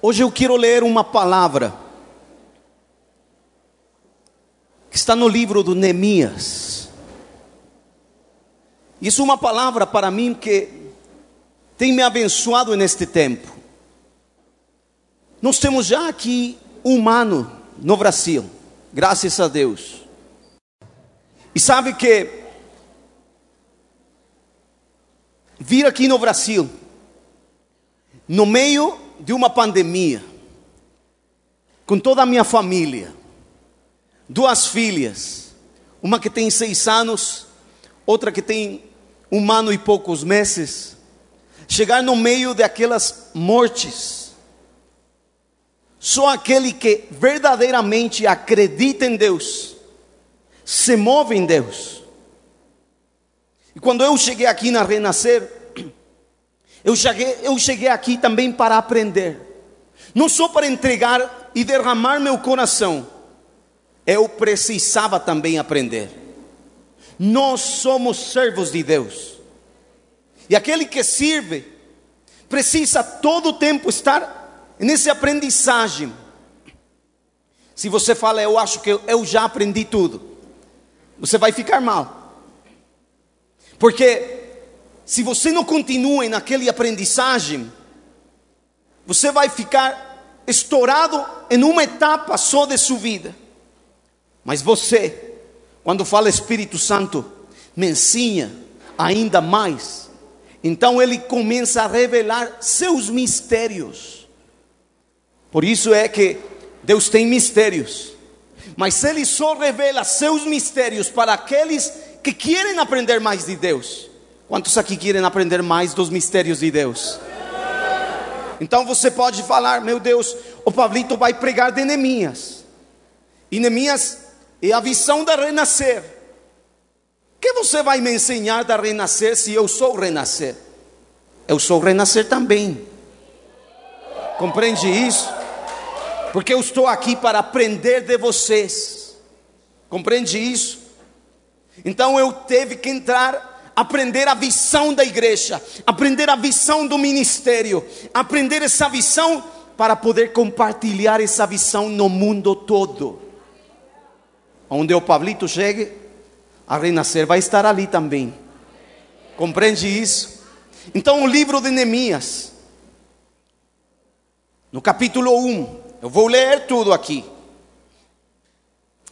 Hoje eu quero ler uma palavra que está no livro do Neemias. Isso é uma palavra para mim que tem me abençoado neste tempo. Nós temos já aqui humano no Brasil, graças a Deus. E sabe que vir aqui no Brasil, no meio de uma pandemia, com toda a minha família, duas filhas, uma que tem seis anos, outra que tem um ano e poucos meses, chegar no meio daquelas mortes. Só aquele que verdadeiramente acredita em Deus, se move em Deus. E quando eu cheguei aqui na Renascer, eu cheguei, eu cheguei aqui também para aprender, não só para entregar e derramar meu coração, eu precisava também aprender. Nós somos servos de Deus. E aquele que serve precisa todo o tempo estar nesse aprendizagem. Se você fala, eu acho que eu já aprendi tudo, você vai ficar mal. Porque se você não continua naquele aprendizagem, você vai ficar estourado em uma etapa só de sua vida. Mas você, quando fala Espírito Santo, me ensina ainda mais. Então ele começa a revelar seus mistérios. Por isso é que Deus tem mistérios. Mas ele só revela seus mistérios para aqueles que querem aprender mais de Deus. Quantos aqui querem aprender mais dos mistérios de Deus? Então você pode falar, meu Deus, o Pablito vai pregar de Neemias. E Neemias e a visão da renascer. O que você vai me ensinar da renascer se eu sou renascer? Eu sou renascer também. Compreende isso? Porque eu estou aqui para aprender de vocês. Compreende isso? Então eu teve que entrar, aprender a visão da igreja, aprender a visão do ministério, aprender essa visão para poder compartilhar essa visão no mundo todo. Onde o Pablito chegue, a renascer vai estar ali também. Compreende isso? Então, o livro de Neemias, no capítulo 1, eu vou ler tudo aqui.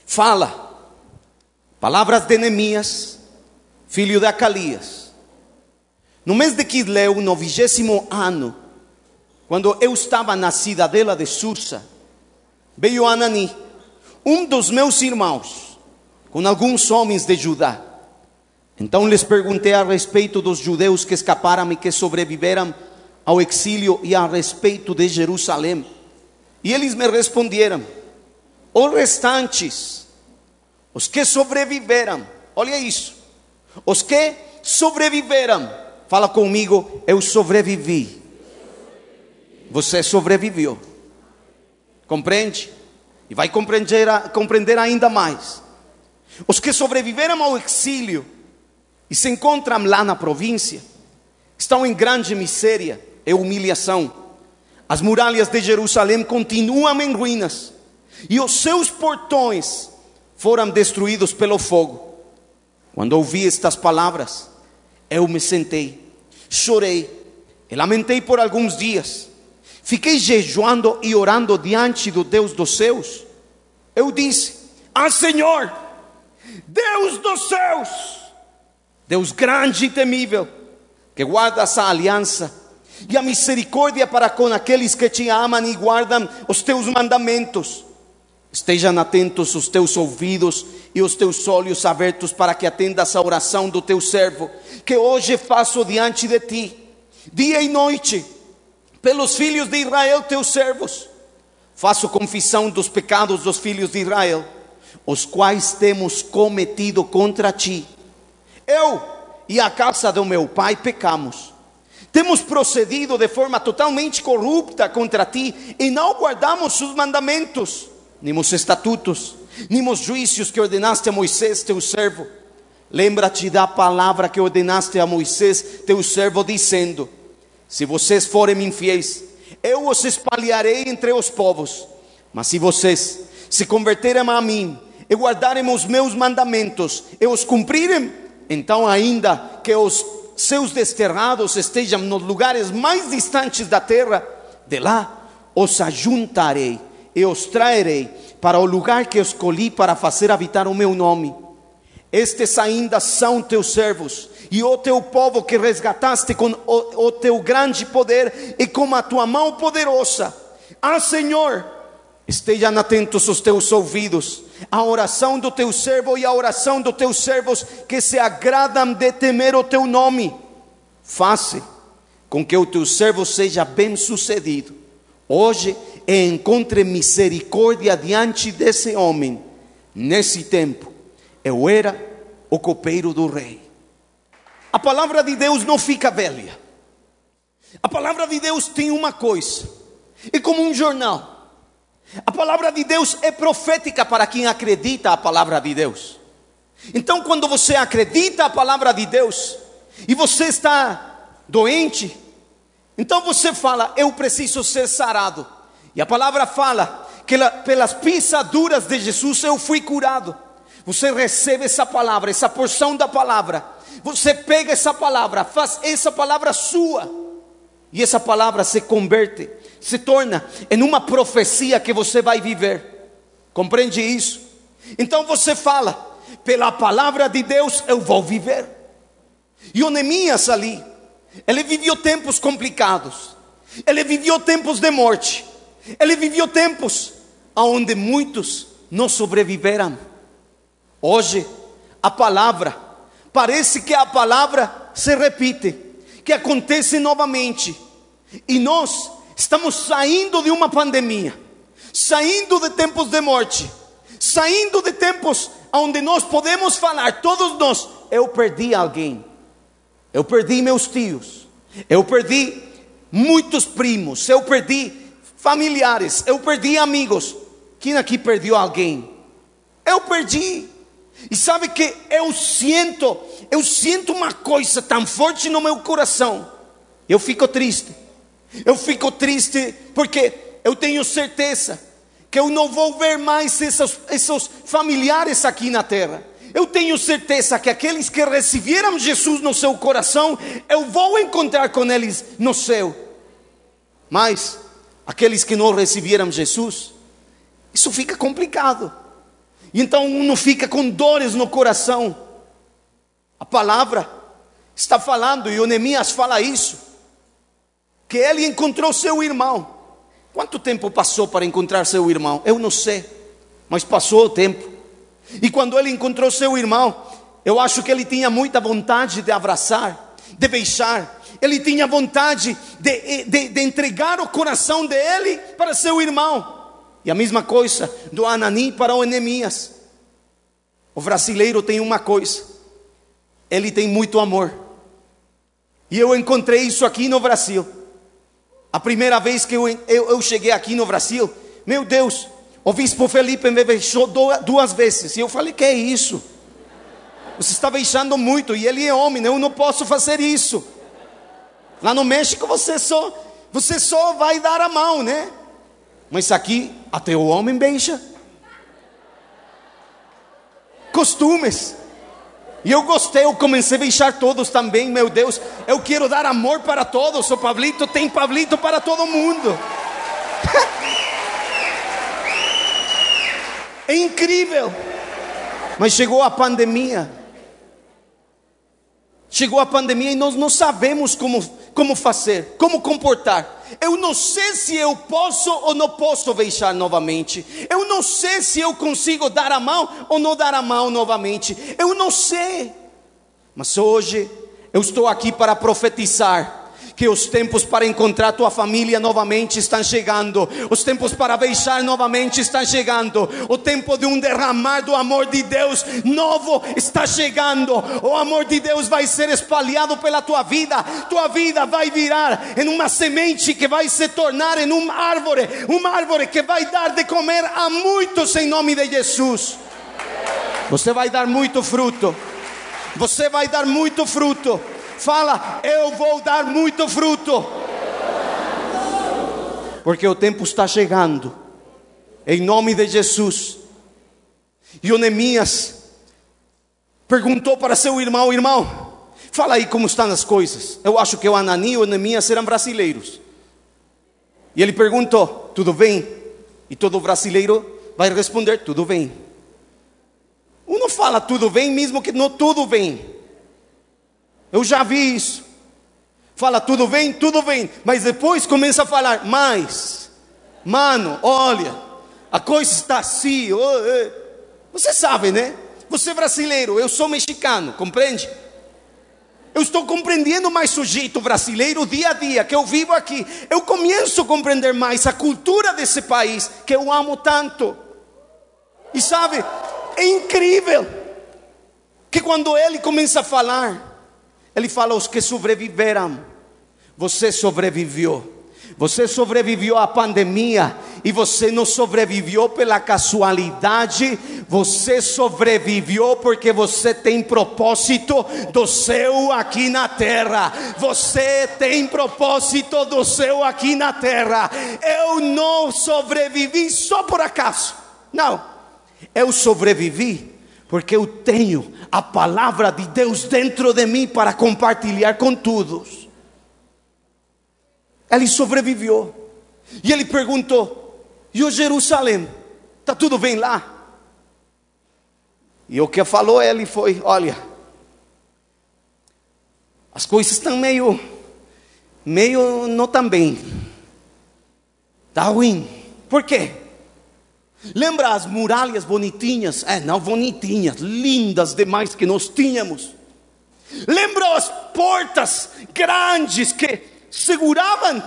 Fala, palavras de Neemias, filho de Acalias. No mês de Quisleu, no vigésimo ano, quando eu estava na cidadela de Sursa, veio Anani, um dos meus irmãos, com alguns homens de Judá. Então lhes perguntei a respeito dos judeus que escaparam e que sobreviveram ao exílio e a respeito de Jerusalém. E eles me responderam: os restantes, os que sobreviveram, olha isso, os que sobreviveram, fala comigo, eu sobrevivi. Você sobreviveu, compreende? E vai compreender, compreender ainda mais. Os que sobreviveram ao exílio e se encontram lá na província, estão em grande miséria e humilhação. As muralhas de Jerusalém continuam em ruínas e os seus portões foram destruídos pelo fogo. Quando ouvi estas palavras, eu me sentei, chorei e lamentei por alguns dias. Fiquei jejuando e orando diante do Deus dos céus. Eu disse: Ah, Senhor, Deus dos céus, Deus grande e temível, que guarda essa aliança e a misericórdia para com aqueles que te amam e guardam os teus mandamentos. Estejam atentos os teus ouvidos e os teus olhos abertos para que atendas a oração do teu servo, que hoje faço diante de ti, dia e noite pelos filhos de Israel, teus servos. Faço confissão dos pecados dos filhos de Israel, os quais temos cometido contra ti. Eu e a casa do meu pai pecamos. Temos procedido de forma totalmente corrupta contra ti e não guardamos os mandamentos, nem os estatutos, nem os juízos que ordenaste a Moisés, teu servo. Lembra-te da palavra que ordenaste a Moisés, teu servo, dizendo: se vocês forem infiéis, eu os espalharei entre os povos. Mas se vocês se converterem a mim e guardarem os meus mandamentos e os cumprirem, então, ainda que os seus desterrados estejam nos lugares mais distantes da terra, de lá os ajuntarei e os trairei para o lugar que escolhi para fazer habitar o meu nome. Estes ainda são teus servos e o teu povo que resgataste com o, o teu grande poder e com a tua mão poderosa. Ah, Senhor, estejam atentos os teus ouvidos a oração do teu servo e a oração dos teus servos que se agradam de temer o teu nome. Faça com que o teu servo seja bem sucedido. Hoje e encontre misericórdia diante desse homem. Nesse tempo, eu era o copeiro do rei. A palavra de Deus não fica velha. A palavra de Deus tem uma coisa, é como um jornal. A palavra de Deus é profética para quem acredita a palavra de Deus. Então, quando você acredita a palavra de Deus e você está doente, então você fala: Eu preciso ser sarado. E a palavra fala que pelas pisaduras de Jesus eu fui curado. Você recebe essa palavra, essa porção da palavra. Você pega essa palavra, faz essa palavra sua. E essa palavra se converte se torna em uma profecia que você vai viver. Compreende isso? Então você fala, pela palavra de Deus eu vou viver. E o ali, ele viveu tempos complicados, ele viveu tempos de morte, ele viveu tempos onde muitos não sobreviveram. Hoje, a palavra, parece que a palavra se repite, que acontece novamente, e nós Estamos saindo de uma pandemia, saindo de tempos de morte, saindo de tempos onde nós podemos falar, todos nós, eu perdi alguém, eu perdi meus tios, eu perdi muitos primos, eu perdi familiares, eu perdi amigos. Quem aqui perdeu alguém? Eu perdi. E sabe que eu sinto, eu sinto uma coisa tão forte no meu coração. Eu fico triste. Eu fico triste porque eu tenho certeza que eu não vou ver mais esses, esses familiares aqui na terra. Eu tenho certeza que aqueles que receberam Jesus no seu coração, eu vou encontrar com eles no céu. Mas aqueles que não receberam Jesus, isso fica complicado. E então um não fica com dores no coração. A palavra está falando, e o Neemias fala isso que ele encontrou seu irmão. Quanto tempo passou para encontrar seu irmão? Eu não sei, mas passou o tempo. E quando ele encontrou seu irmão, eu acho que ele tinha muita vontade de abraçar, de beijar. Ele tinha vontade de, de, de entregar o coração dele para seu irmão. E a mesma coisa do Anani para o Enemias. O brasileiro tem uma coisa, ele tem muito amor. E eu encontrei isso aqui no Brasil. A primeira vez que eu, eu, eu cheguei aqui no Brasil, meu Deus, o bispo Felipe me beijou duas vezes. E eu falei: Que é isso? Você está beijando muito. E ele é homem, eu não posso fazer isso. Lá no México você só, você só vai dar a mão, né? Mas aqui até o homem beija. Costumes. E eu gostei, eu comecei a beijar todos também, meu Deus. Eu quero dar amor para todos. O Pablito tem Pablito para todo mundo. é incrível. Mas chegou a pandemia. Chegou a pandemia e nós não sabemos como, como fazer, como comportar. Eu não sei se eu posso ou não posso beijar novamente. Eu não sei se eu consigo dar a mão ou não dar a mão novamente. Eu não sei. Mas hoje eu estou aqui para profetizar que os tempos para encontrar tua família novamente estão chegando, os tempos para beijar novamente estão chegando, o tempo de um derramar do amor de Deus novo está chegando, o amor de Deus vai ser espalhado pela tua vida, tua vida vai virar em uma semente que vai se tornar em uma árvore, uma árvore que vai dar de comer a muitos em nome de Jesus. Você vai dar muito fruto, você vai dar muito fruto. Fala, eu vou dar muito fruto. porque o tempo está chegando. Em nome de Jesus. E o Neemias perguntou para seu irmão: Irmão, fala aí como estão as coisas. Eu acho que o Anani e o Neemias eram brasileiros. E ele perguntou: Tudo bem? E todo brasileiro vai responder: Tudo bem. Um fala tudo bem, mesmo que não tudo bem. Eu já vi isso. Fala tudo bem, tudo bem, mas depois começa a falar mais. Mano, olha, a coisa está assim. Oh, oh. Você sabe, né? Você é brasileiro, eu sou mexicano, compreende? Eu estou compreendendo mais o jeito brasileiro dia a dia que eu vivo aqui. Eu começo a compreender mais a cultura desse país que eu amo tanto. E sabe, é incrível que quando ele começa a falar, ele fala os que sobreviveram. Você sobreviveu. Você sobreviveu à pandemia e você não sobreviveu pela casualidade, você sobreviveu porque você tem propósito do céu aqui na terra. Você tem propósito do céu aqui na terra. Eu não sobrevivi só por acaso. Não. Eu sobrevivi porque eu tenho a palavra de Deus dentro de mim para compartilhar com todos. Ele sobreviveu. E ele perguntou: E o Jerusalém? Está tudo bem lá? E o que falou ele foi: Olha, as coisas estão meio, meio não tão bem. Está ruim. Por quê? Lembra as muralhas bonitinhas? É, não bonitinhas, lindas demais que nós tínhamos. Lembra as portas grandes que seguravam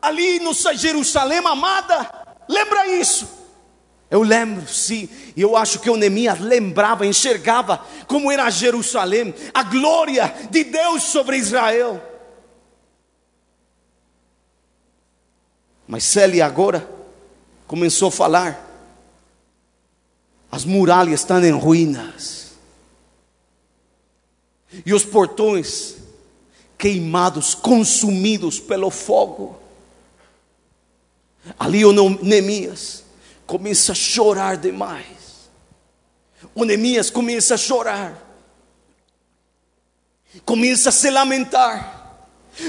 ali no Jerusalém amada. Lembra isso? Eu lembro, sim, e eu acho que o Neemias lembrava, enxergava como era Jerusalém, a glória de Deus sobre Israel. Mas ele agora começou a falar: as muralhas estão em ruínas, e os portões queimados, consumidos pelo fogo. Ali o Neemias começa a chorar demais. O Neemias começa a chorar. Começa a se lamentar.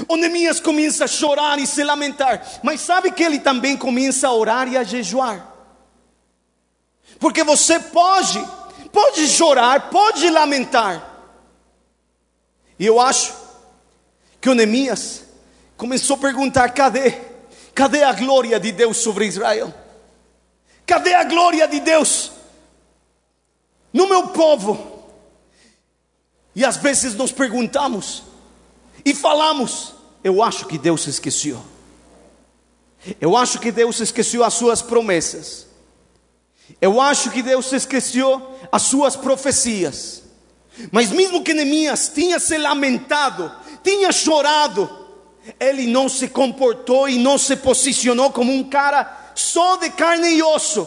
O Neemias começa a chorar e se lamentar. Mas sabe que ele também começa a orar e a jejuar. Porque você pode, pode chorar, pode lamentar. E eu acho que o Neemias começou a perguntar: cadê? Cadê a glória de Deus sobre Israel? Cadê a glória de Deus no meu povo? E às vezes nos perguntamos e falamos: eu acho que Deus esqueceu. Eu acho que Deus esqueceu as suas promessas. Eu acho que Deus esqueceu as suas profecias. Mas mesmo que Neemias tinha se lamentado tinha chorado, ele não se comportou e não se posicionou como um cara só de carne e osso.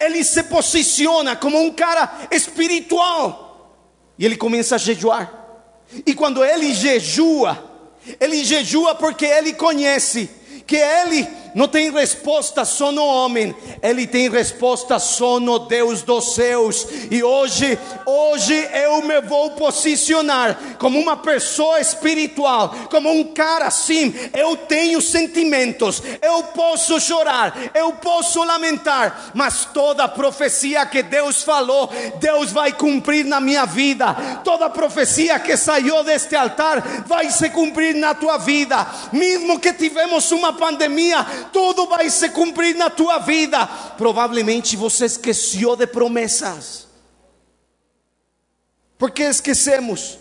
Ele se posiciona como um cara espiritual. E ele começa a jejuar. E quando ele jejua, ele jejua porque ele conhece que ele não tem resposta só no homem, ele tem resposta só no Deus dos céus. E hoje, hoje eu me vou posicionar como uma pessoa espiritual, como um cara assim. Eu tenho sentimentos, eu posso chorar, eu posso lamentar, mas toda profecia que Deus falou, Deus vai cumprir na minha vida. Toda profecia que saiu deste altar vai se cumprir na tua vida, mesmo que tivemos uma pandemia tudo vai se cumprir na tua vida. Provavelmente você esqueceu de promessas. Porque esquecemos?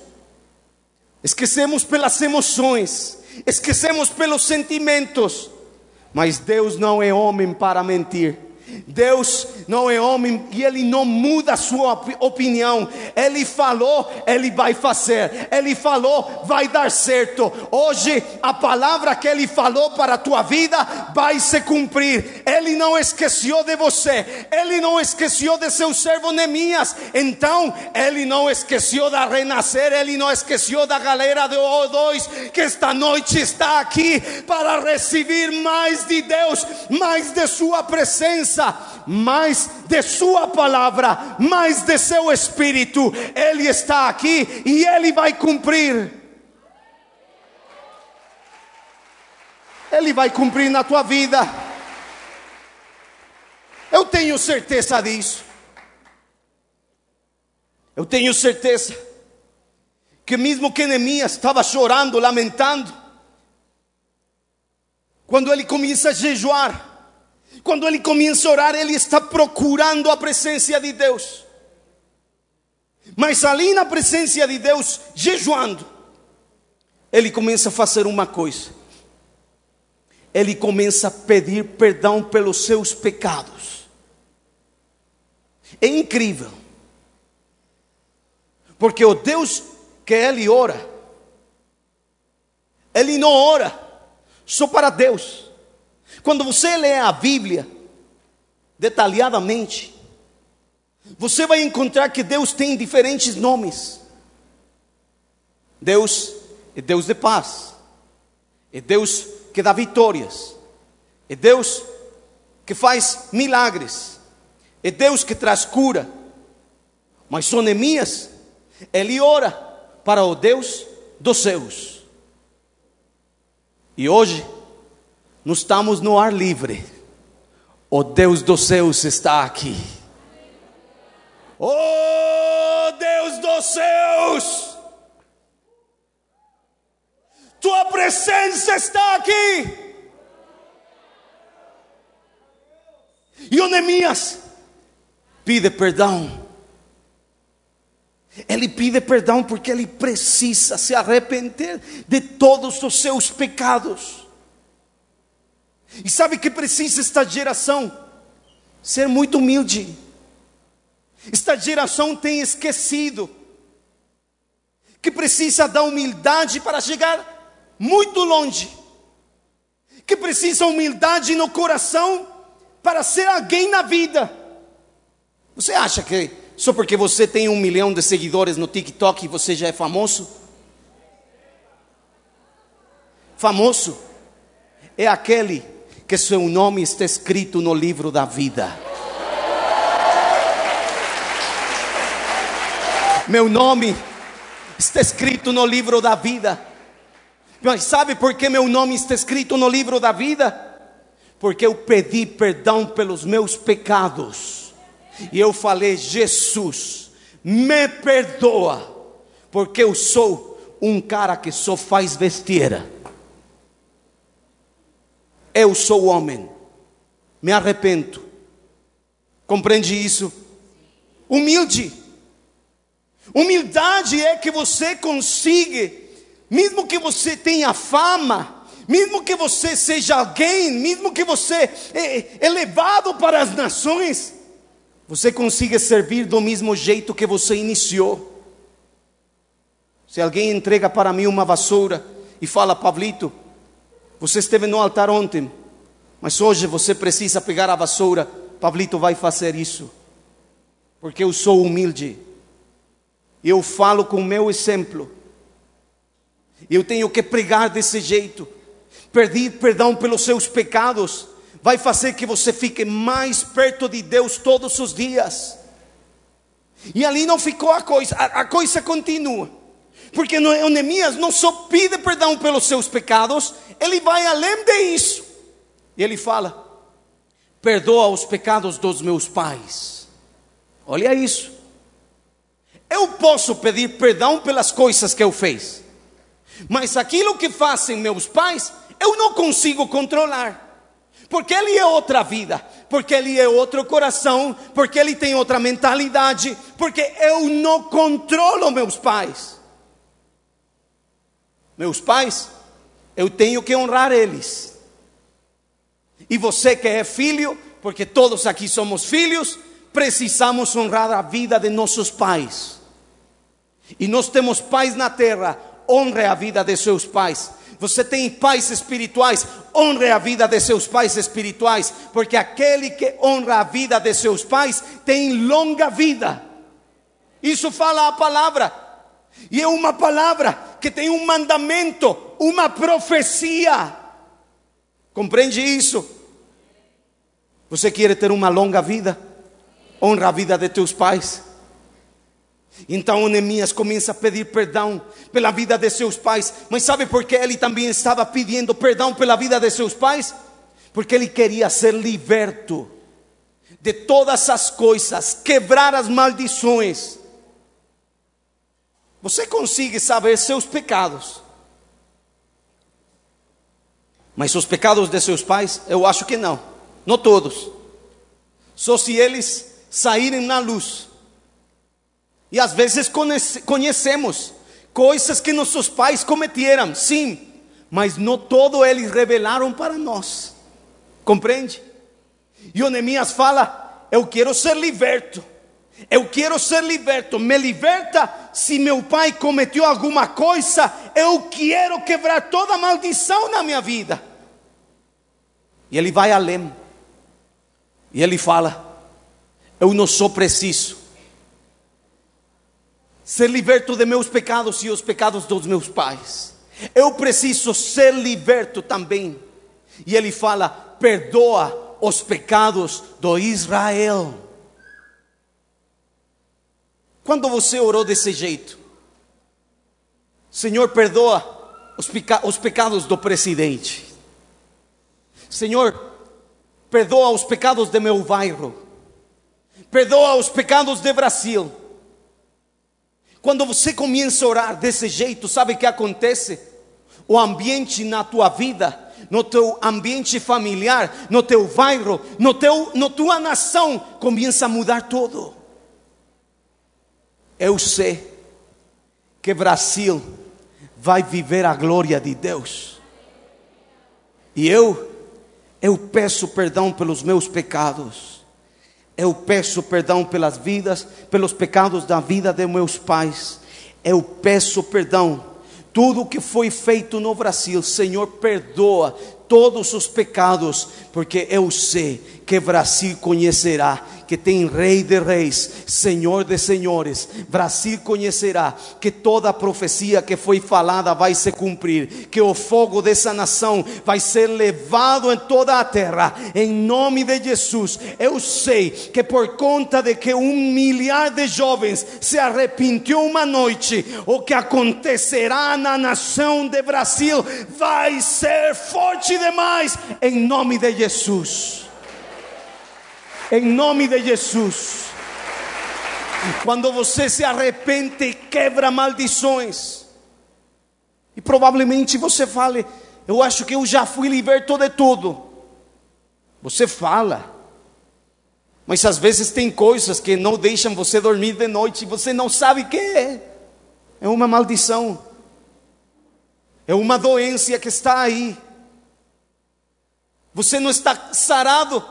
Esquecemos pelas emoções, esquecemos pelos sentimentos. Mas Deus não é homem para mentir. Deus não é homem e ele não muda a sua opinião. Ele falou, ele vai fazer. Ele falou, vai dar certo. Hoje a palavra que ele falou para a tua vida vai se cumprir. Ele não esqueceu de você. Ele não esqueceu de seu servo Neemias. Então, ele não esqueceu da renascer, ele não esqueceu da galera de O2 que esta noite está aqui para receber mais de Deus, mais de sua presença, mais de sua palavra, mais de seu espírito. Ele está aqui e ele vai cumprir. Ele vai cumprir na tua vida. Eu tenho certeza disso. Eu tenho certeza que mesmo que Neemias estava chorando, lamentando, quando ele começa a jejuar, quando ele começa a orar, ele está procurando a presença de Deus. Mas ali na presença de Deus, jejuando, ele começa a fazer uma coisa. Ele começa a pedir perdão pelos seus pecados. É incrível. Porque o Deus que ele ora, ele não ora só para Deus. Quando você lê a Bíblia detalhadamente, você vai encontrar que Deus tem diferentes nomes. Deus é Deus de paz, é Deus que dá vitórias, é Deus que faz milagres, é Deus que traz cura. Mas Sonemias ele ora para o Deus dos céus. E hoje, nós estamos no ar livre. O Deus dos céus está aqui. Oh Deus dos céus, tua presença está aqui. E o Neemias pide perdão ele pide perdão porque ele precisa se arrepender de todos os seus pecados. E sabe que precisa esta geração? Ser muito humilde. Esta geração tem esquecido que precisa da humildade para chegar muito longe. Que precisa humildade no coração para ser alguém na vida. Você acha que só porque você tem um milhão de seguidores no TikTok você já é famoso? Famoso é aquele que seu nome está escrito no livro da vida. Meu nome está escrito no livro da vida. Mas sabe por que meu nome está escrito no livro da vida? Porque eu pedi perdão pelos meus pecados e eu falei: Jesus, me perdoa, porque eu sou um cara que só faz besteira. Eu sou homem, me arrependo. Compreende isso? Humilde. Humildade é que você consiga, mesmo que você tenha fama, mesmo que você seja alguém, mesmo que você é elevado para as nações, você consiga servir do mesmo jeito que você iniciou. Se alguém entrega para mim uma vassoura e fala, Pablito, você esteve no altar ontem, mas hoje você precisa pegar a vassoura, Pablito vai fazer isso, porque eu sou humilde, eu falo com o meu exemplo, eu tenho que pregar desse jeito, pedir perdão pelos seus pecados, vai fazer que você fique mais perto de Deus todos os dias. E ali não ficou a coisa, a, a coisa continua. Porque Neemias não só pede perdão pelos seus pecados, ele vai além de isso. E ele fala: perdoa os pecados dos meus pais. Olha isso. Eu posso pedir perdão pelas coisas que eu fiz, mas aquilo que fazem meus pais, eu não consigo controlar porque ele é outra vida, porque ele é outro coração, porque ele tem outra mentalidade, porque eu não controlo meus pais. Meus pais, eu tenho que honrar eles. E você que é filho, porque todos aqui somos filhos, precisamos honrar a vida de nossos pais. E nós temos pais na terra, honre a vida de seus pais. Você tem pais espirituais, honre a vida de seus pais espirituais, porque aquele que honra a vida de seus pais tem longa vida. Isso fala a palavra. E é uma palavra que tem um mandamento, uma profecia. Compreende isso? Você quer ter uma longa vida? Honra a vida de teus pais. Então Neemias começa a pedir perdão pela vida de seus pais. Mas sabe por que ele também estava pedindo perdão pela vida de seus pais? Porque ele queria ser liberto de todas as coisas, quebrar as maldições. Você consegue saber seus pecados. Mas os pecados de seus pais, eu acho que não. Não todos. Só se eles saírem na luz. E às vezes conhecemos coisas que nossos pais cometeram, sim, mas não todo eles revelaram para nós. Compreende? E o fala: Eu quero ser liberto. Eu quero ser liberto. Me liberta se meu pai cometeu alguma coisa. Eu quero quebrar toda maldição na minha vida. E ele vai além. E ele fala: Eu não sou preciso ser liberto de meus pecados e os pecados dos meus pais. Eu preciso ser liberto também. E ele fala: perdoa os pecados do Israel. Quando você orou desse jeito, Senhor, perdoa os, peca os pecados do presidente. Senhor, perdoa os pecados de meu bairro. Perdoa os pecados de Brasil. Quando você começa a orar desse jeito, sabe o que acontece? O ambiente na tua vida, no teu ambiente familiar, no teu bairro, no teu, na tua nação, começa a mudar tudo. Eu sei que Brasil vai viver a glória de Deus. E eu, eu peço perdão pelos meus pecados. Eu peço perdão pelas vidas, pelos pecados da vida de meus pais. Eu peço perdão. Tudo que foi feito no Brasil, Senhor, perdoa todos os pecados, porque eu sei que Brasil conhecerá que tem Rei de Reis, Senhor de Senhores. Brasil conhecerá que toda profecia que foi falada vai se cumprir, que o fogo dessa nação vai ser levado em toda a terra, em nome de Jesus. Eu sei que por conta de que um milhar de jovens se arrepentiu uma noite, o que acontecerá na nação de Brasil vai ser forte demais, em nome de Jesus em nome de Jesus. Quando você se arrepende, quebra maldições. E provavelmente você fale: Eu acho que eu já fui liberto de tudo. Você fala, mas às vezes tem coisas que não deixam você dormir de noite e você não sabe o que é. É uma maldição, é uma doença que está aí. Você não está sarado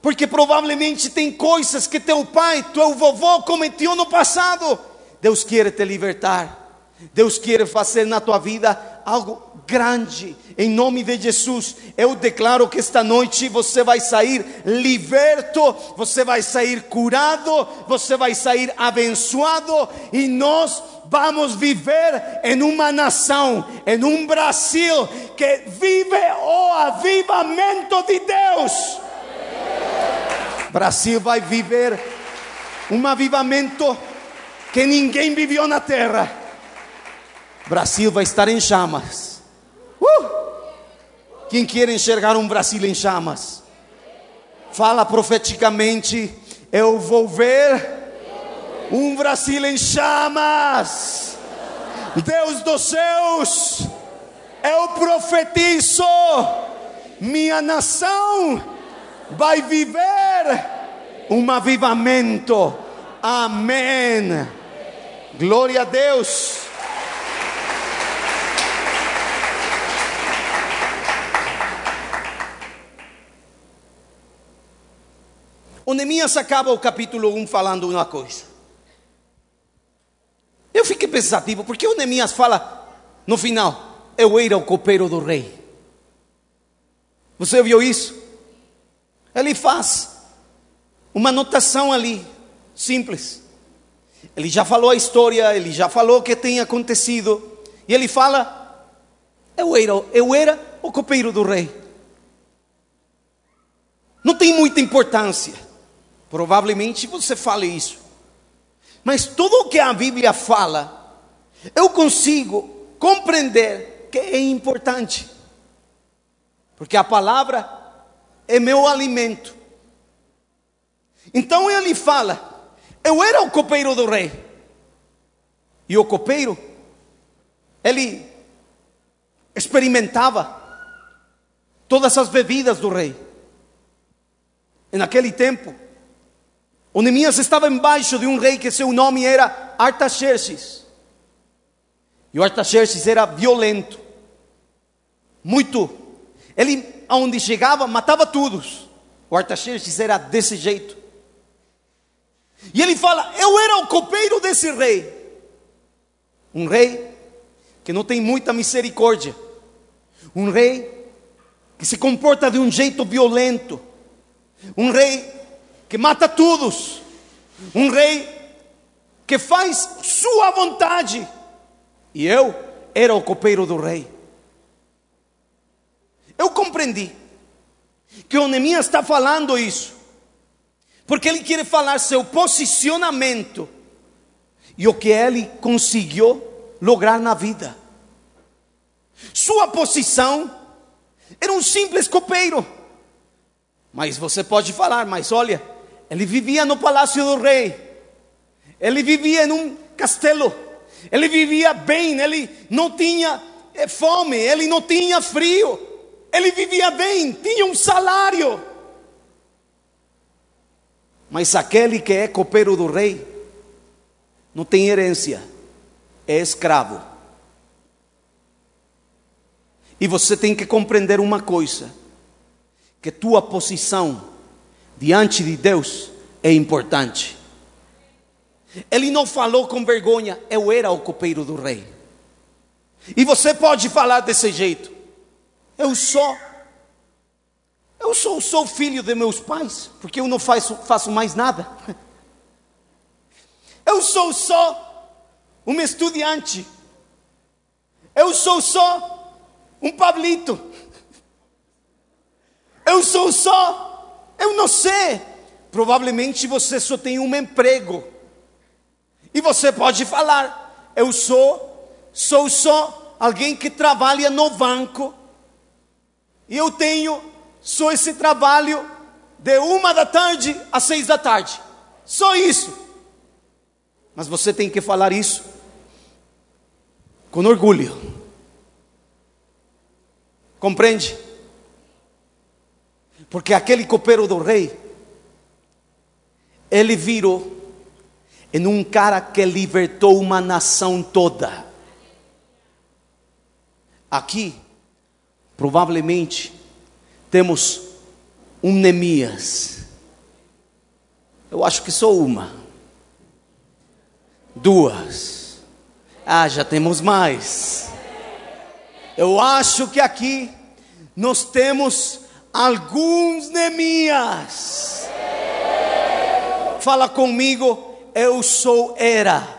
porque provavelmente tem coisas que teu pai, teu vovô cometeu no passado. Deus quer te libertar. Deus quer fazer na tua vida algo grande. Em nome de Jesus, eu declaro que esta noite você vai sair liberto, você vai sair curado, você vai sair abençoado e nós vamos viver em uma nação, em um Brasil que vive o avivamento de Deus. Brasil vai viver um avivamento que ninguém viveu na terra. Brasil vai estar em chamas. Uh! Quem quer enxergar um Brasil em chamas? Fala profeticamente: Eu vou ver um Brasil em chamas. Deus dos céus, eu profetizo, minha nação vai viver um avivamento. Amém. Glória a Deus. O Neemias acaba o capítulo 1 falando uma coisa. Eu fiquei pensativo, porque o Neemias fala no final: Eu era o copeiro do rei. Você viu isso? Ele faz uma anotação ali, simples. Ele já falou a história, ele já falou o que tem acontecido, e ele fala: Eu era, eu era o copeiro do rei. Não tem muita importância. Provavelmente você fale isso. Mas tudo o que a Bíblia fala, eu consigo compreender que é importante. Porque a palavra é meu alimento. Então ele fala: Eu era o copeiro do rei. E o copeiro, ele experimentava todas as bebidas do rei. E naquele tempo, o estava embaixo de um rei que seu nome era Artaxerxes. E o Artaxerxes era violento, muito. Ele, aonde chegava, matava todos. O Artaxerxes era desse jeito. E ele fala: Eu era o copeiro desse rei. Um rei que não tem muita misericórdia. Um rei que se comporta de um jeito violento. Um rei que mata todos. Um rei que faz sua vontade. E eu era o copeiro do rei. Eu compreendi que o Neemias está falando isso, porque ele quer falar seu posicionamento e o que ele conseguiu lograr na vida. Sua posição era um simples copeiro. Mas você pode falar, mas olha, ele vivia no palácio do rei, ele vivia em um castelo, ele vivia bem, ele não tinha eh, fome, ele não tinha frio, ele vivia bem, tinha um salário. Mas aquele que é copeiro do rei, não tem herência, é escravo. E você tem que compreender uma coisa: que tua posição diante de Deus é importante. Ele não falou com vergonha, eu era o copeiro do rei. E você pode falar desse jeito. Eu sou, eu sou, sou filho de meus pais, porque eu não faço, faço mais nada. Eu sou só um estudante. Eu sou só um Pablito. Eu sou só, eu não sei. Provavelmente você só tem um emprego. E você pode falar, eu sou, sou só alguém que trabalha no banco. E eu tenho só esse trabalho de uma da tarde às seis da tarde. Só isso. Mas você tem que falar isso com orgulho. Compreende? Porque aquele copeiro do rei, ele virou em um cara que libertou uma nação toda. Aqui, provavelmente, temos um Neemias. Eu acho que só uma. Duas. Ah, já temos mais. Eu acho que aqui nós temos alguns Neemias. Fala comigo, eu sou era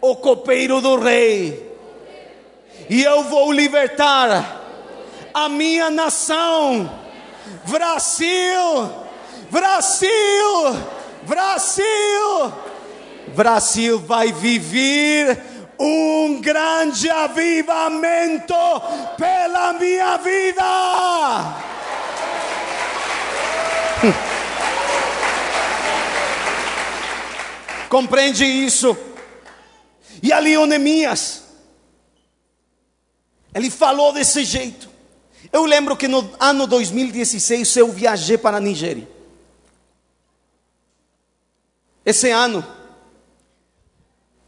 o copeiro do rei. E eu vou libertar a minha nação. Brasil, Brasil, Brasil. Brasil vai viver um grande avivamento pela minha vida. Compreende isso? E ali o Neemias, ele falou desse jeito. Eu lembro que no ano 2016 eu viajei para a Nigéria. Esse ano,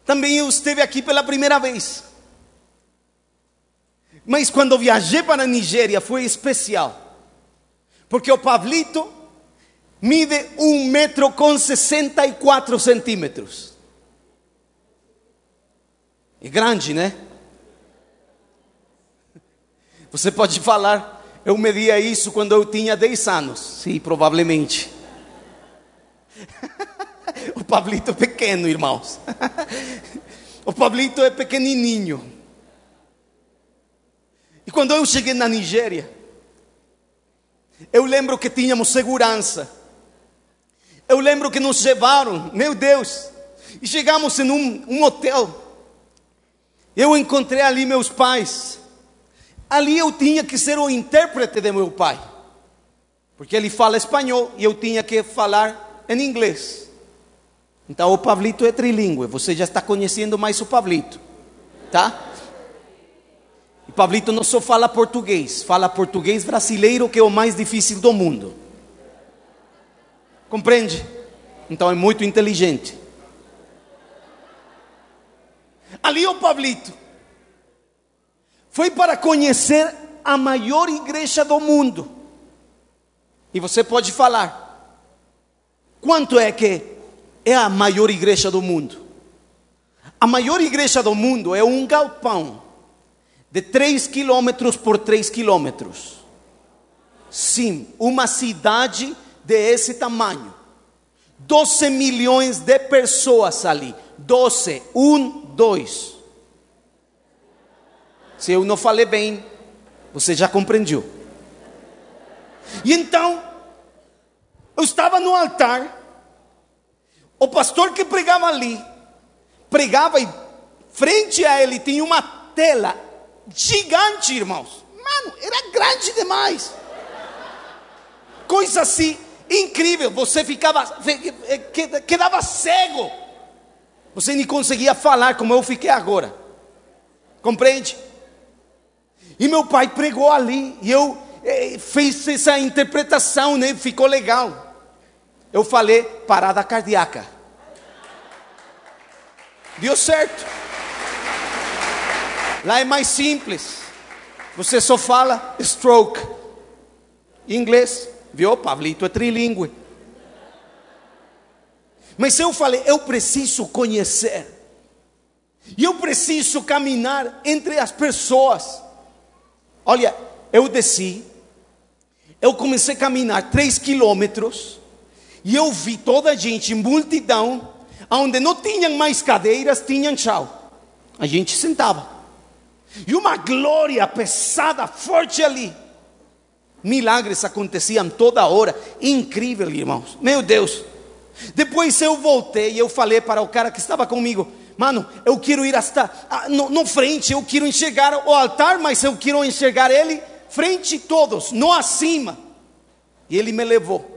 também eu esteve aqui pela primeira vez. Mas quando viajei para a Nigéria foi especial. Porque o Pablito mide um metro com 64 centímetros. É grande, né? Você pode falar, eu media isso quando eu tinha 10 anos. Sim, provavelmente. o Pablito é pequeno, irmãos. o Pablito é pequenininho. E quando eu cheguei na Nigéria, eu lembro que tínhamos segurança. Eu lembro que nos levaram, meu Deus, e chegamos em um, um hotel. Eu encontrei ali meus pais. Ali eu tinha que ser o intérprete de meu pai, porque ele fala espanhol e eu tinha que falar em inglês. Então o Pablito é trilingüe, você já está conhecendo mais o Pablito, tá? E Pablito não só fala português, fala português brasileiro, que é o mais difícil do mundo. Compreende? Então é muito inteligente. Ali o Pablito foi para conhecer a maior igreja do mundo. E você pode falar: quanto é que é a maior igreja do mundo? A maior igreja do mundo é um galpão de 3 quilômetros por 3 quilômetros. Sim, uma cidade de esse tamanho. 12 milhões de pessoas ali. 12, 1, 2. Se eu não falei bem, você já compreendeu. E então, eu estava no altar, o pastor que pregava ali, pregava e frente a ele tinha uma tela gigante, irmãos. Mano, era grande demais coisa assim incrível. Você ficava, quedava cego. Você nem conseguia falar como eu fiquei agora. Compreende? E meu pai pregou ali e eu eh, fiz essa interpretação, né? Ficou legal. Eu falei parada cardíaca. Deu certo. Lá é mais simples. Você só fala stroke. Inglês. Viu? Pablito é trilingüe. Mas eu falei, eu preciso conhecer. E eu preciso caminhar entre as pessoas. Olha, eu desci, eu comecei a caminhar três quilômetros, e eu vi toda a gente, multidão, onde não tinham mais cadeiras, tinham tchau. A gente sentava. E uma glória pesada, forte ali. Milagres aconteciam toda hora. Incrível, irmãos. Meu Deus. Depois eu voltei e eu falei para o cara que estava comigo: Mano, eu quero ir hasta ah, no, no frente, eu quero enxergar o altar, mas eu quero enxergar ele frente todos, não acima. E ele me levou.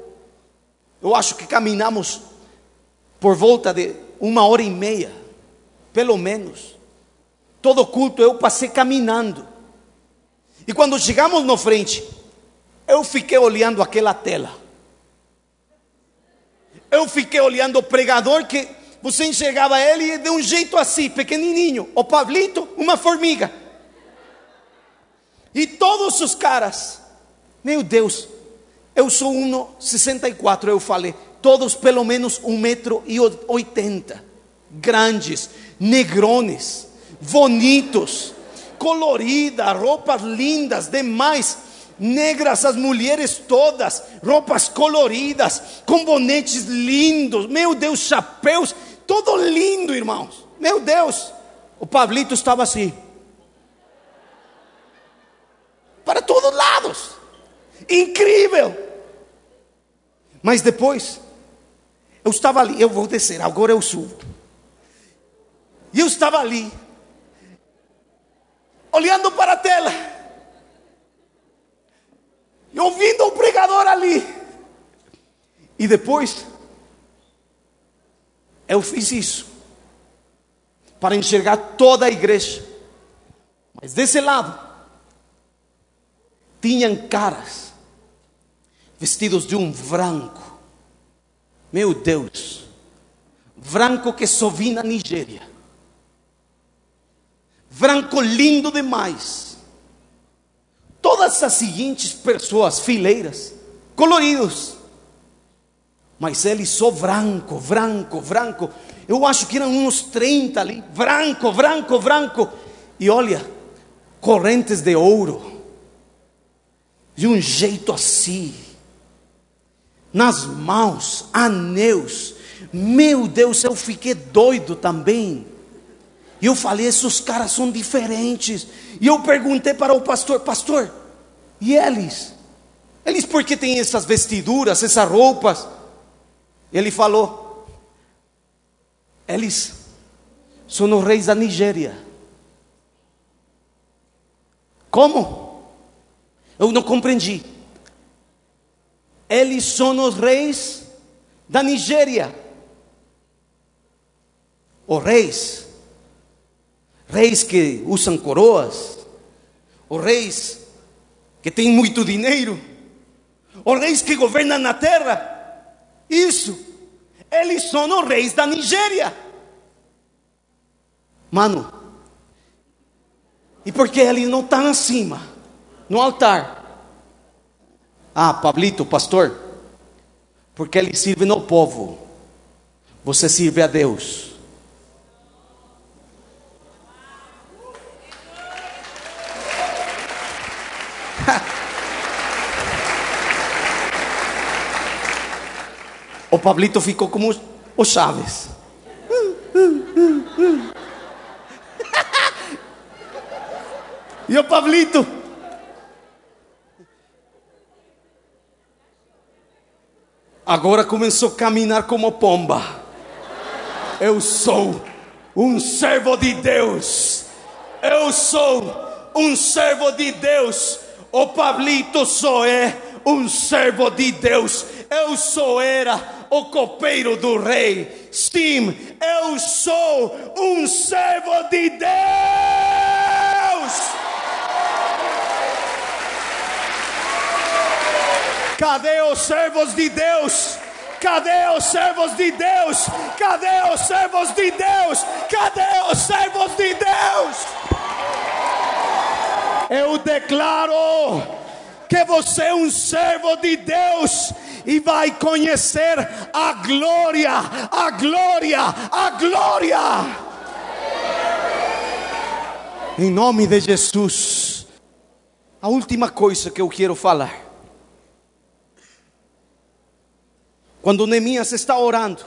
Eu acho que caminhamos por volta de uma hora e meia, pelo menos. Todo culto eu passei caminhando. E quando chegamos no frente, eu fiquei olhando aquela tela. Eu fiquei olhando o pregador que você enxergava ele de um jeito assim, pequenininho. O Pablito, uma formiga. E todos os caras, meu Deus, eu sou 1,64, eu falei. Todos pelo menos 1,80m. Grandes, negrones, bonitos, coloridas, roupas lindas demais negras as mulheres todas, roupas coloridas, com bonetes lindos, meu Deus, chapéus, todo lindo, irmãos. Meu Deus, o Pablito estava assim, para todos lados, incrível. Mas depois, eu estava ali, eu vou descer, agora eu subo. E eu estava ali, olhando para a tela e ouvindo o pregador ali. E depois, eu fiz isso para enxergar toda a igreja. Mas desse lado, tinham caras vestidos de um branco. Meu Deus, branco que só vi na Nigéria. Branco lindo demais todas as seguintes pessoas, fileiras, coloridos. Mas ele só branco, branco, branco. Eu acho que eram uns 30 ali, branco, branco, branco. E olha, correntes de ouro. De um jeito assim. Nas mãos, anéis. Meu Deus, eu fiquei doido também. E eu falei, esses caras são diferentes. E eu perguntei para o pastor, pastor, e eles? Eles por que têm essas vestiduras, essas roupas? Ele falou, eles são os reis da Nigéria. Como? Eu não compreendi. Eles são os reis da Nigéria. Os reis reis que usam coroas, os reis que têm muito dinheiro, os reis que governam na terra. Isso, eles são reis da Nigéria. Mano, e por que eles não estão acima, no altar? Ah, Pablito, pastor, porque eles servem ao povo, você serve a Deus. O Pablito ficou como o Chaves. e o Pablito. Agora começou a caminhar como pomba. Eu sou um servo de Deus. Eu sou um servo de Deus. O Pablito só é um servo de Deus. Eu sou era o copeiro do rei. Sim, eu sou um servo de Deus. Cadê os servos de Deus? Cadê os servos de Deus? Cadê os servos de Deus? Cadê os servos de Deus? Eu declaro que você é um servo de Deus e vai conhecer a glória, a glória, a glória. Em nome de Jesus. A última coisa que eu quero falar. Quando Neemias está orando,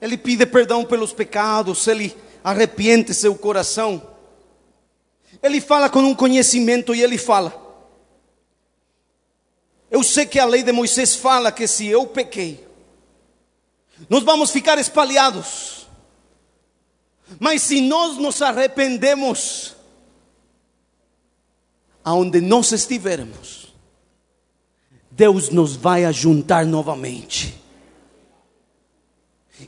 ele pede perdão pelos pecados, ele arrepende seu coração. Ele fala com um conhecimento e ele fala: Eu sei que a lei de Moisés fala que se eu pequei, nós vamos ficar espalhados. Mas se nós nos arrependemos, aonde nós estivermos, Deus nos vai ajuntar novamente.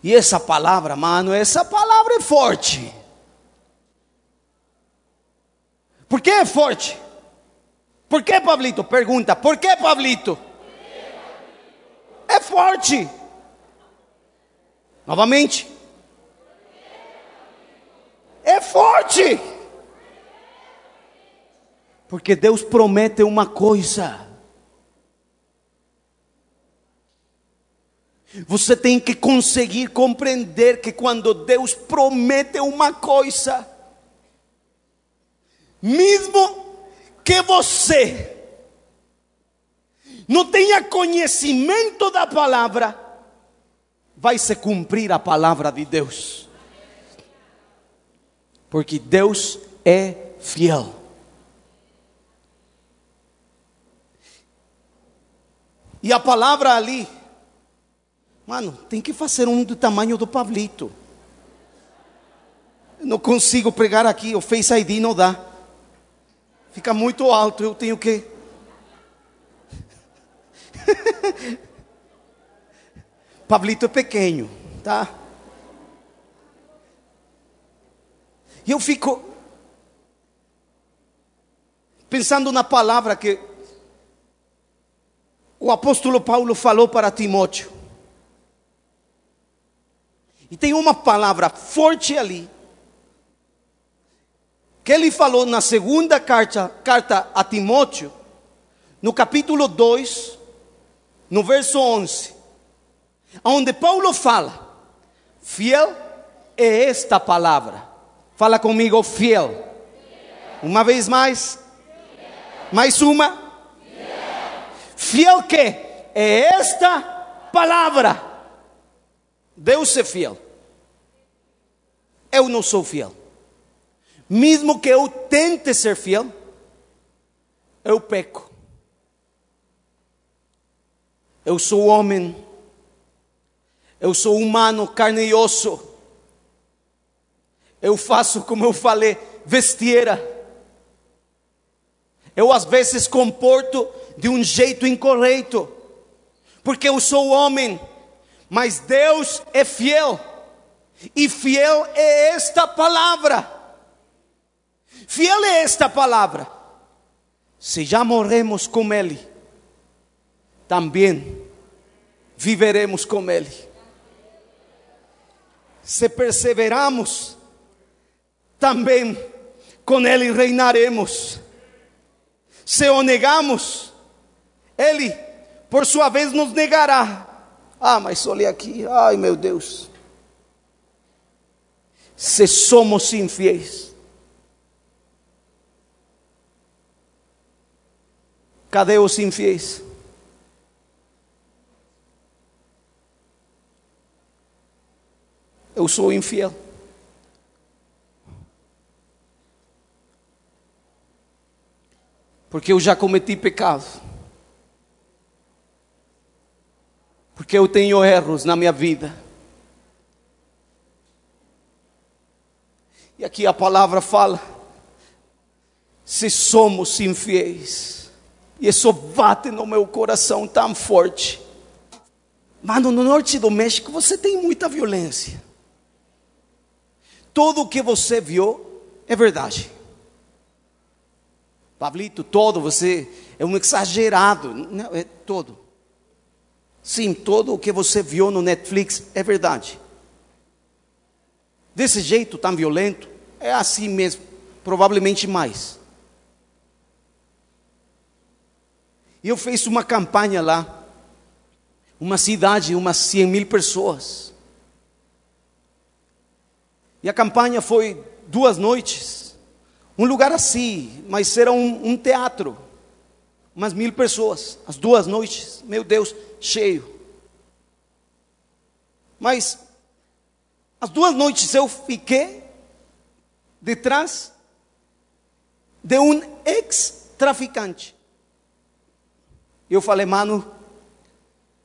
E essa palavra, mano, essa palavra é forte. Por que é forte? Por que, Pablito? Pergunta, por que, Pablito? É forte. Novamente. É forte. Porque Deus promete uma coisa. Você tem que conseguir compreender que quando Deus promete uma coisa, mesmo que você não tenha conhecimento da palavra, vai se cumprir a palavra de Deus. Porque Deus é fiel. E a palavra ali, mano, tem que fazer um do tamanho do Pablito. Eu não consigo pregar aqui, o Face ID não dá fica muito alto, eu tenho que. Pablito é pequeno, tá? E eu fico pensando na palavra que o apóstolo Paulo falou para Timóteo. E tem uma palavra forte ali que ele falou na segunda carta, carta a Timóteo, no capítulo 2, no verso 11, onde Paulo fala, fiel é esta palavra. Fala comigo, fiel. Uma vez mais. Mais uma. Fiel que é esta palavra. Deus é fiel. Eu não sou fiel. Mesmo que eu tente ser fiel, eu peco. Eu sou homem. Eu sou humano, carne e osso. Eu faço, como eu falei, vestieira. Eu às vezes comporto de um jeito incorreto, porque eu sou homem, mas Deus é fiel, e fiel é esta palavra. Fiel é esta palavra. Se já morremos com Ele, também viveremos com Ele. Se perseveramos, também com Ele reinaremos. Se o negamos, Ele, por sua vez, nos negará. Ah, mas olha aqui, ai meu Deus. Se somos infiéis, cadê os infiéis? Eu sou infiel. Porque eu já cometi pecado. Porque eu tenho erros na minha vida. E aqui a palavra fala: se somos infiéis, e isso bate no meu coração tão forte. Mano, no norte do México você tem muita violência. Tudo o que você viu é verdade. Pablito, todo você é um exagerado. Não, é todo. Sim, todo o que você viu no Netflix é verdade. Desse jeito tão violento, é assim mesmo, provavelmente mais. E eu fiz uma campanha lá, uma cidade, umas 100 mil pessoas. E a campanha foi duas noites. Um lugar assim, mas era um, um teatro. Umas mil pessoas, as duas noites, meu Deus, cheio. Mas as duas noites eu fiquei detrás de um ex-traficante. Eu falei, mano,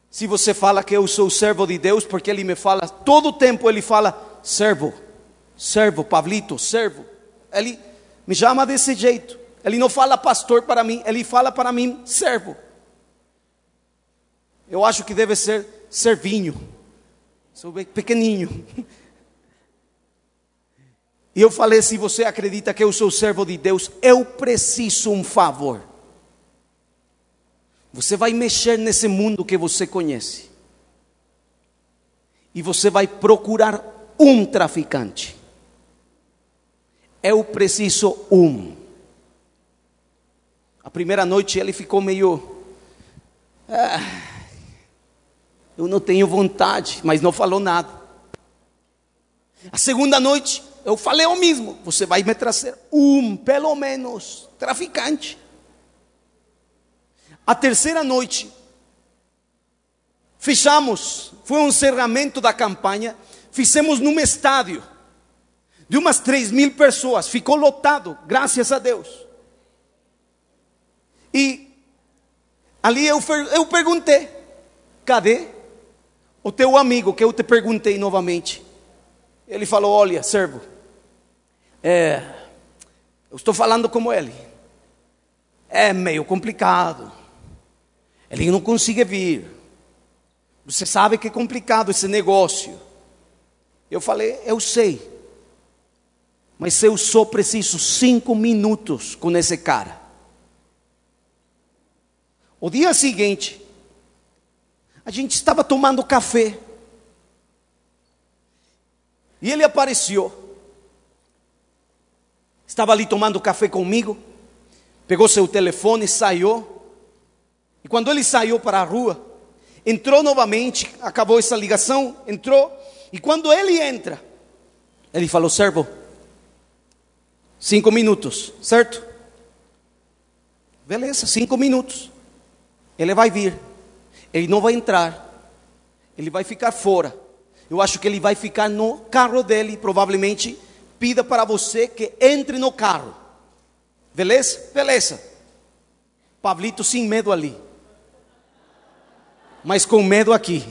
se você fala que eu sou servo de Deus, porque ele me fala, todo tempo ele fala, servo, servo, Pablito, servo. Ele me chama desse jeito. Ele não fala pastor para mim, ele fala para mim servo. Eu acho que deve ser servinho. Sou pequenininho. E eu falei: se você acredita que eu sou servo de Deus, eu preciso um favor. Você vai mexer nesse mundo que você conhece. E você vai procurar um traficante eu preciso um. A primeira noite ele ficou meio. Ah, eu não tenho vontade, mas não falou nada. A segunda noite eu falei o mesmo: você vai me trazer um, pelo menos, traficante. A terceira noite, fechamos, foi um encerramento da campanha, fizemos num estádio de umas três mil pessoas, ficou lotado, graças a Deus. E ali eu, eu perguntei: cadê o teu amigo que eu te perguntei novamente? Ele falou: olha, servo, é, eu estou falando como ele, é meio complicado, ele não consegue vir. Você sabe que é complicado esse negócio. Eu falei: eu sei. Mas eu só preciso cinco minutos com esse cara. O dia seguinte, a gente estava tomando café. E ele apareceu. Estava ali tomando café comigo. Pegou seu telefone, saiu. E quando ele saiu para a rua, entrou novamente, acabou essa ligação, entrou, e quando ele entra, ele falou: servo, cinco minutos, certo? Beleza, cinco minutos. Ele vai vir, ele não vai entrar, ele vai ficar fora. Eu acho que ele vai ficar no carro dele, provavelmente pida para você que entre no carro. Beleza? Beleza. Pablito sem medo ali. Mas com medo aqui.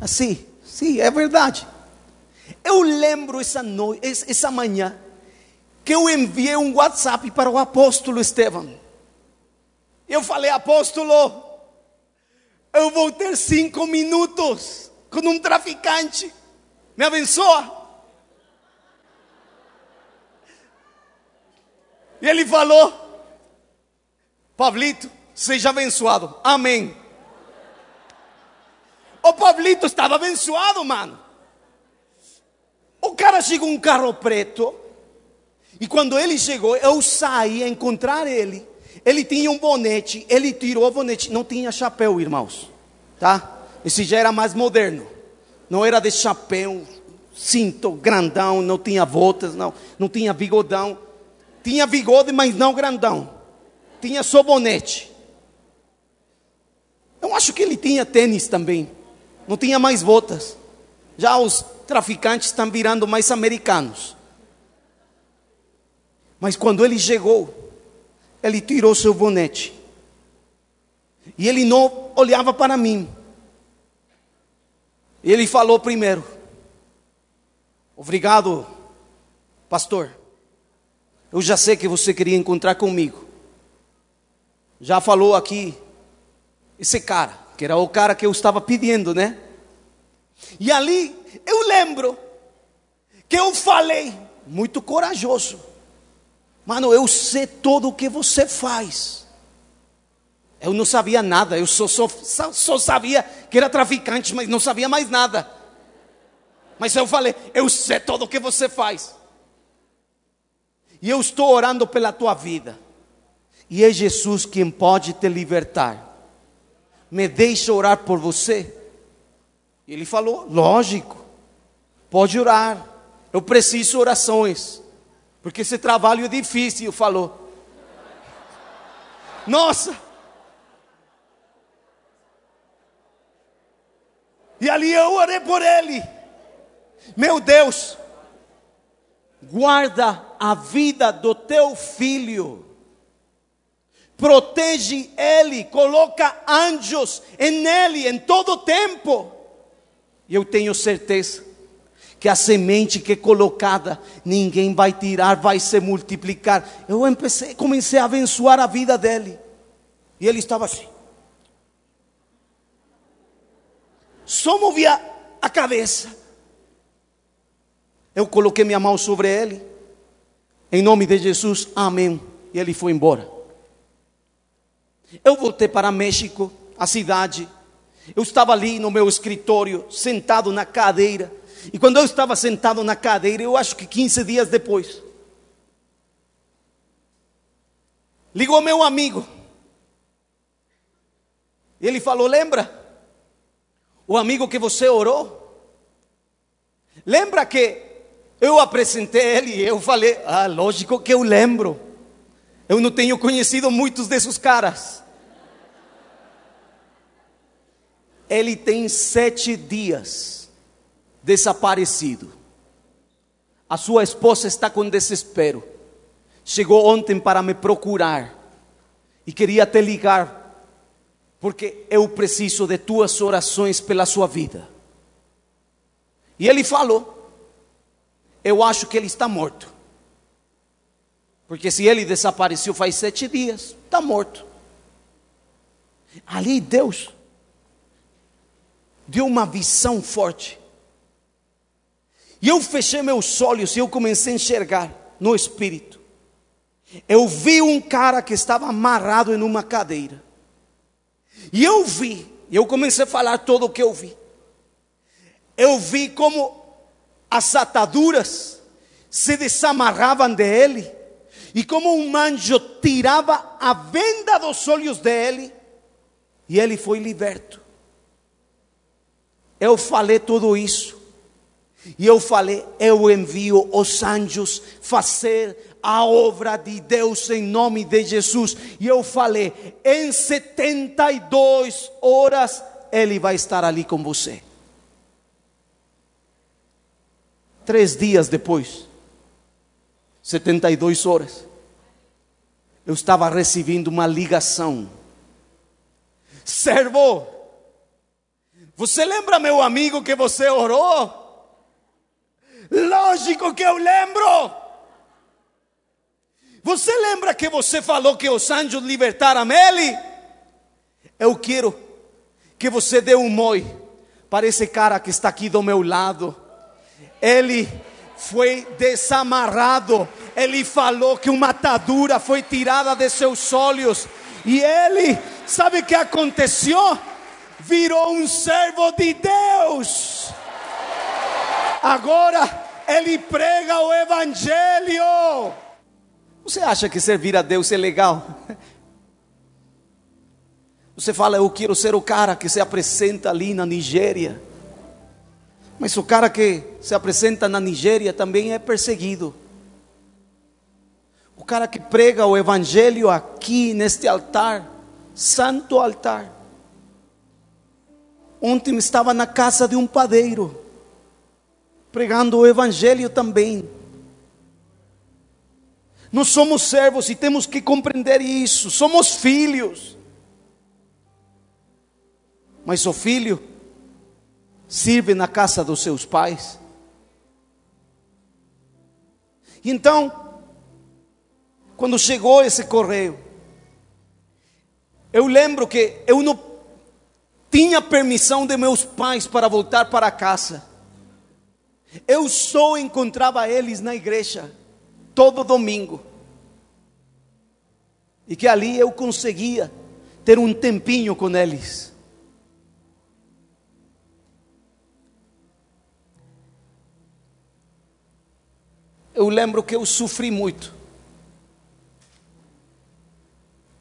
Assim, sim, é verdade. Eu lembro essa noite, essa manhã, que eu enviei um WhatsApp para o apóstolo Estevão. Eu falei, apóstolo, eu vou ter cinco minutos com um traficante. Me abençoa. E ele falou: Pablito, seja abençoado. Amém. O Pablito estava abençoado, mano. O cara chegou um carro preto. E quando ele chegou, eu saí a encontrar ele. Ele tinha um bonete, ele tirou o bonete, não tinha chapéu, irmãos. Tá? Esse já era mais moderno. Não era de chapéu, cinto grandão, não tinha voltas, não, não tinha bigodão. Tinha bigode, mas não grandão. Tinha só bonete. Eu acho que ele tinha tênis também. Não tinha mais botas. Já os traficantes estão virando mais americanos. Mas quando ele chegou, ele tirou seu bonete. E ele não olhava para mim. Ele falou primeiro: Obrigado, pastor. Eu já sei que você queria encontrar comigo. Já falou aqui esse cara, que era o cara que eu estava pedindo, né? E ali eu lembro que eu falei, muito corajoso. Mano, eu sei tudo o que você faz. Eu não sabia nada, eu só, só, só sabia que era traficante, mas não sabia mais nada. Mas eu falei, eu sei tudo o que você faz. E eu estou orando pela tua vida. E é Jesus quem pode te libertar. Me deixa orar por você. Ele falou: lógico, pode orar. Eu preciso orações. Porque esse trabalho é difícil, falou. Nossa! E ali eu orei por ele. Meu Deus, guarda a vida do teu filho, protege ele, coloca anjos em ele em todo tempo. E eu tenho certeza que a semente que é colocada, ninguém vai tirar, vai se multiplicar. Eu comecei a abençoar a vida dele. E ele estava assim. Só movia a cabeça. Eu coloquei minha mão sobre ele. Em nome de Jesus, amém. E ele foi embora. Eu voltei para México, a cidade. Eu estava ali no meu escritório, sentado na cadeira. E quando eu estava sentado na cadeira, eu acho que 15 dias depois, ligou meu amigo. Ele falou: Lembra? O amigo que você orou? Lembra que eu apresentei ele e eu falei, ah, lógico que eu lembro. Eu não tenho conhecido muitos desses caras. Ele tem sete dias desaparecido. A sua esposa está com desespero. Chegou ontem para me procurar e queria te ligar, porque eu preciso de tuas orações pela sua vida. E ele falou: eu acho que ele está morto. Porque se ele desapareceu faz sete dias, está morto. Ali Deus deu uma visão forte. E eu fechei meus olhos e eu comecei a enxergar no espírito. Eu vi um cara que estava amarrado em uma cadeira. E eu vi, e eu comecei a falar todo o que eu vi. Eu vi como as ataduras se desamarravam dele, e como um anjo tirava a venda dos olhos dele, E ele foi liberto. Eu falei tudo isso. E eu falei: eu envio os anjos fazer a obra de Deus em nome de Jesus. E eu falei: em 72 horas ele vai estar ali com você. Três dias depois, 72 horas, eu estava recebendo uma ligação. Servo, você lembra, meu amigo, que você orou? Lógico que eu lembro. Você lembra que você falou que os anjos libertaram ele? Eu quero que você dê um moi para esse cara que está aqui do meu lado. Ele foi desamarrado. Ele falou que uma atadura foi tirada de seus olhos. E ele, sabe o que aconteceu? Virou um servo de Deus. Agora ele prega o evangelho. Você acha que servir a Deus é legal? Você fala, eu quero ser o cara que se apresenta ali na Nigéria. Mas o cara que se apresenta na Nigéria também é perseguido. O cara que prega o evangelho aqui neste altar, santo altar. Ontem estava na casa de um padeiro, pregando o evangelho também. Nós somos servos e temos que compreender isso. Somos filhos. Mas o filho sirve na casa dos seus pais. Então, quando chegou esse correio, eu lembro que eu não tinha permissão de meus pais para voltar para casa. Eu só encontrava eles na igreja todo domingo. E que ali eu conseguia ter um tempinho com eles. Eu lembro que eu sofri muito.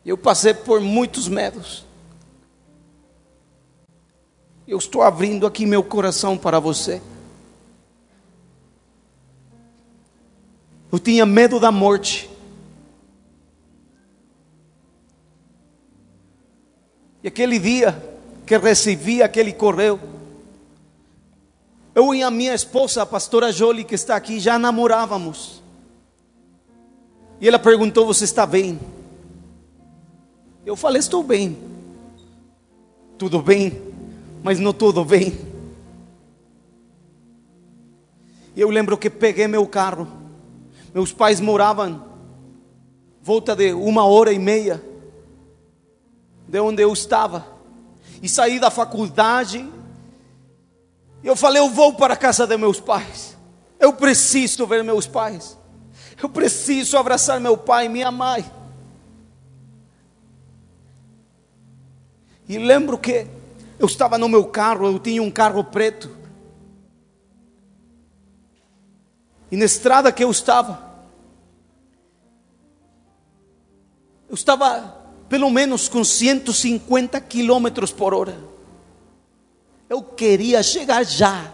Eu passei por muitos medos. Eu estou abrindo aqui meu coração para você. Eu tinha medo da morte. E aquele dia que recebi aquele correio, eu e a minha esposa, a pastora Jolie, que está aqui, já namorávamos. E ela perguntou: Você está bem? Eu falei: Estou bem. Tudo bem, mas não tudo bem. E eu lembro que peguei meu carro. Meus pais moravam volta de uma hora e meia de onde eu estava. E saí da faculdade eu falei: Eu vou para a casa de meus pais. Eu preciso ver meus pais. Eu preciso abraçar meu pai e minha mãe. E lembro que eu estava no meu carro, eu tinha um carro preto. E na estrada que eu estava, eu estava pelo menos com 150 quilômetros por hora. Eu queria chegar já.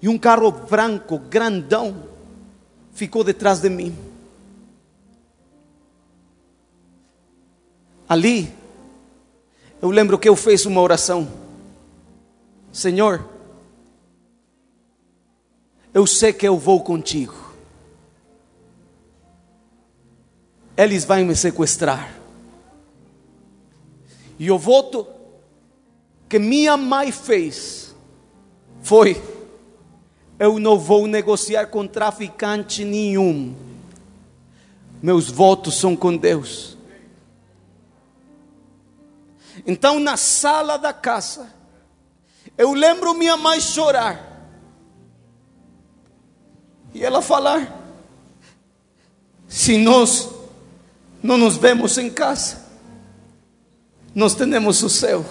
E um carro branco, grandão, ficou detrás de mim. Ali, eu lembro que eu fiz uma oração. Senhor, eu sei que eu vou contigo. Eles vão me sequestrar. E o voto que minha mãe fez foi: eu não vou negociar com traficante nenhum. Meus votos são com Deus. Então, na sala da casa, eu lembro minha mãe chorar. E ela falar: se nós não nos vemos em casa, nós temos o céu.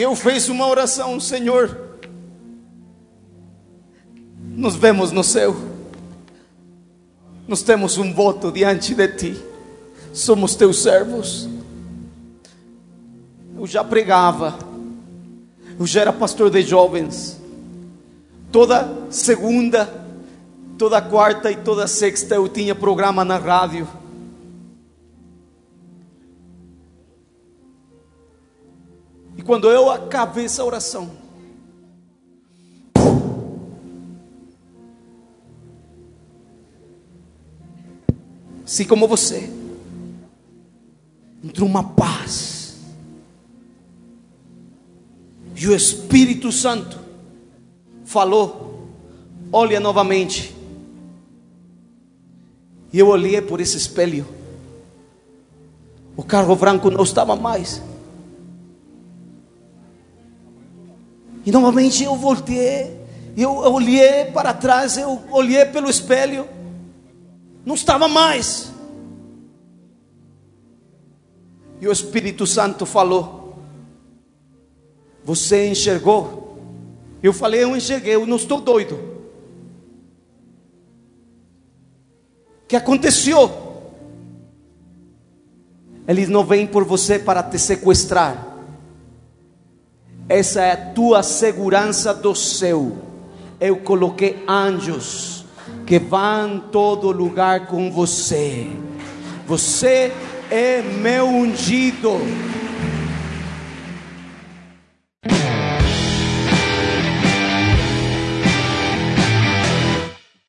eu fiz uma oração, Senhor. Nos vemos no céu. Nós temos um voto diante de ti. Somos teus servos. Eu já pregava. Eu já era pastor de jovens. Toda segunda, toda quarta e toda sexta eu tinha programa na rádio. E quando eu acabei essa oração, assim como você, entrou uma paz. E o Espírito Santo falou: Olha novamente. E eu olhei por esse espelho. O carro branco não estava mais. E novamente eu voltei, eu olhei para trás, eu olhei pelo espelho, não estava mais. E o Espírito Santo falou: Você enxergou? Eu falei: Eu enxerguei, eu não estou doido. O que aconteceu? Eles não vêm por você para te sequestrar. Essa é a tua segurança do céu. Eu coloquei anjos que vão todo lugar com você. Você é meu ungido.